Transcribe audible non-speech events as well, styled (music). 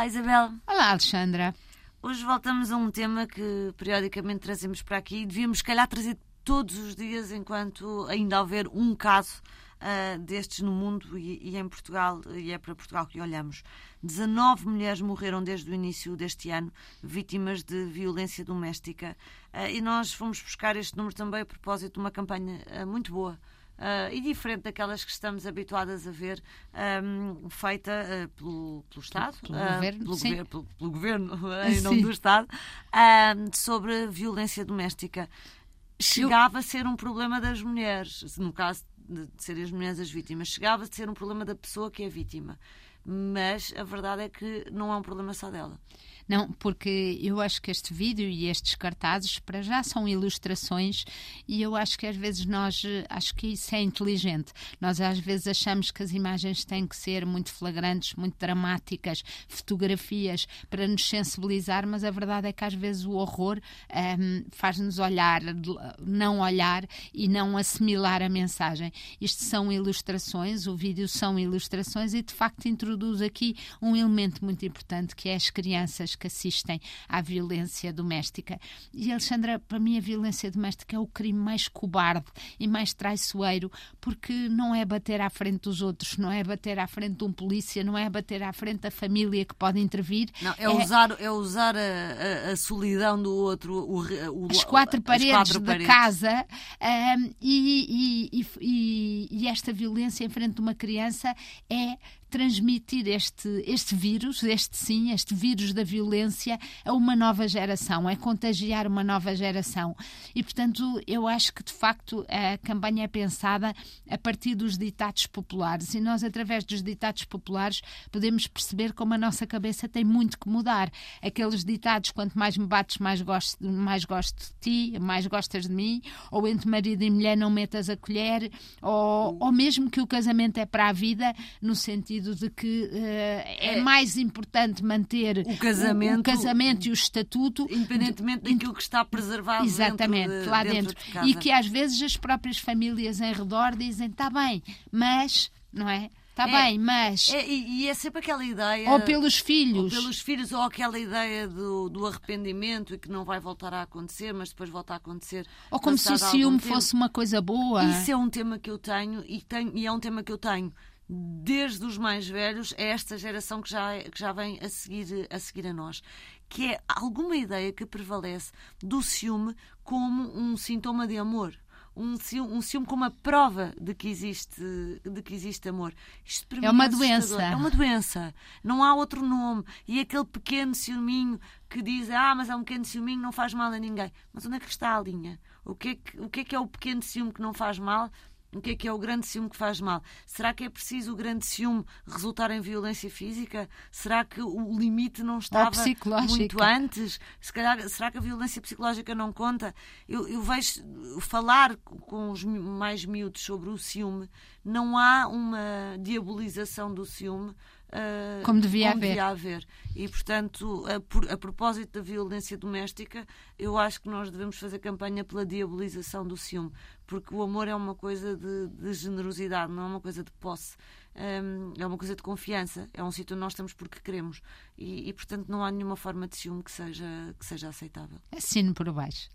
Olá, Isabel. Olá, Alexandra. Hoje voltamos a um tema que periodicamente trazemos para aqui e devíamos, se calhar, trazer todos os dias enquanto ainda houver um caso uh, destes no mundo e, e, em Portugal, e é para Portugal que olhamos. 19 mulheres morreram desde o início deste ano, vítimas de violência doméstica. Uh, e nós fomos buscar este número também a propósito de uma campanha uh, muito boa. Uh, e diferente daquelas que estamos habituadas a ver, um, feita uh, pelo, pelo Estado, pelo, uh, governo, pelo, gover pelo, pelo, governo, (laughs) em nome sim. do Estado, sobre violência doméstica. Chegava a ser um problema das mulheres, no caso de serem as mulheres as vítimas, chegava a ser um problema da pessoa que é vítima. Mas a verdade é que não é um problema só dela. Não, porque eu acho que este vídeo e estes cartazes para já são ilustrações e eu acho que às vezes nós acho que isso é inteligente. Nós às vezes achamos que as imagens têm que ser muito flagrantes, muito dramáticas, fotografias para nos sensibilizar, mas a verdade é que às vezes o horror um, faz-nos olhar, não olhar e não assimilar a mensagem. Isto são ilustrações, o vídeo são ilustrações e de facto introduz aqui um elemento muito importante que é as crianças que assistem à violência doméstica. E, Alexandra, para mim a violência doméstica é o crime mais cobarde e mais traiçoeiro, porque não é bater à frente dos outros, não é bater à frente de um polícia, não é bater à frente da família que pode intervir. Não, é, é usar, é usar a, a, a, solidão do outro, o, o, as quatro paredes as quatro da paredes. casa um, e, e, e, e esta violência em frente de uma criança é transmitir este, este vírus, este sim, este vírus da violência a uma nova geração, é contagiar uma nova geração. E, portanto, eu acho que de facto a campanha é pensada a partir dos ditados populares e nós, através dos ditados populares, podemos perceber como a nossa cabeça tem muito que mudar. Aqueles ditados, quanto mais me bates, mais gosto, mais gosto de ti, mais gostas de mim, ou entre marido e mulher não metas a colher, ou, ou mesmo que o casamento é para a vida, no sentido de que uh, é, é, mais importante manter o casamento, o, o casamento e o estatuto, independentemente de, daquilo que está preservado exatamente, dentro de, lá dentro. dentro de e que às vezes as próprias famílias em redor dizem: está bem, mas, não é? Está é, bem, mas. É, e, é sempre aquela ideia. Ou pelos filhos. Ou pelos filhos, ou aquela ideia do, do arrependimento e que não vai voltar a acontecer, mas depois volta a acontecer. Ou como se o ciúme fosse uma coisa boa. Isso é um tema que eu tenho e, tenho, e é um tema que eu tenho desde os mais velhos a esta geração que já, que já vem a seguir, a seguir a nós, que é alguma ideia que prevalece do ciúme como um sintoma de amor. Um ciúme, um ciúme como a prova de que existe, de que existe amor. Isto é uma é doença. É uma doença. Não há outro nome. E aquele pequeno ciúminho que diz, ah, mas é um pequeno ciúminho, não faz mal a ninguém. Mas onde é que está a linha? O que é que, o que, é, que é o pequeno ciúme que não faz mal o que é que é o grande ciúme que faz mal? Será que é preciso o grande ciúme resultar em violência física? Será que o limite não estava muito antes? Se calhar, será que a violência psicológica não conta? Eu, eu vejo falar com os mais miúdos sobre o ciúme, não há uma diabolização do ciúme, Uh, como devia como haver. Devia haver. E, portanto, a, por, a, propósito da violência doméstica, eu acho que nós devemos fazer campanha pela diabolização do ciúme, porque o amor é uma coisa de, de generosidade, não é uma coisa de posse. Um, é uma coisa de confiança, é um sítio onde nós estamos porque queremos. E, e, portanto, não há nenhuma forma de ciúme que seja, que seja aceitável. Assino por baixo.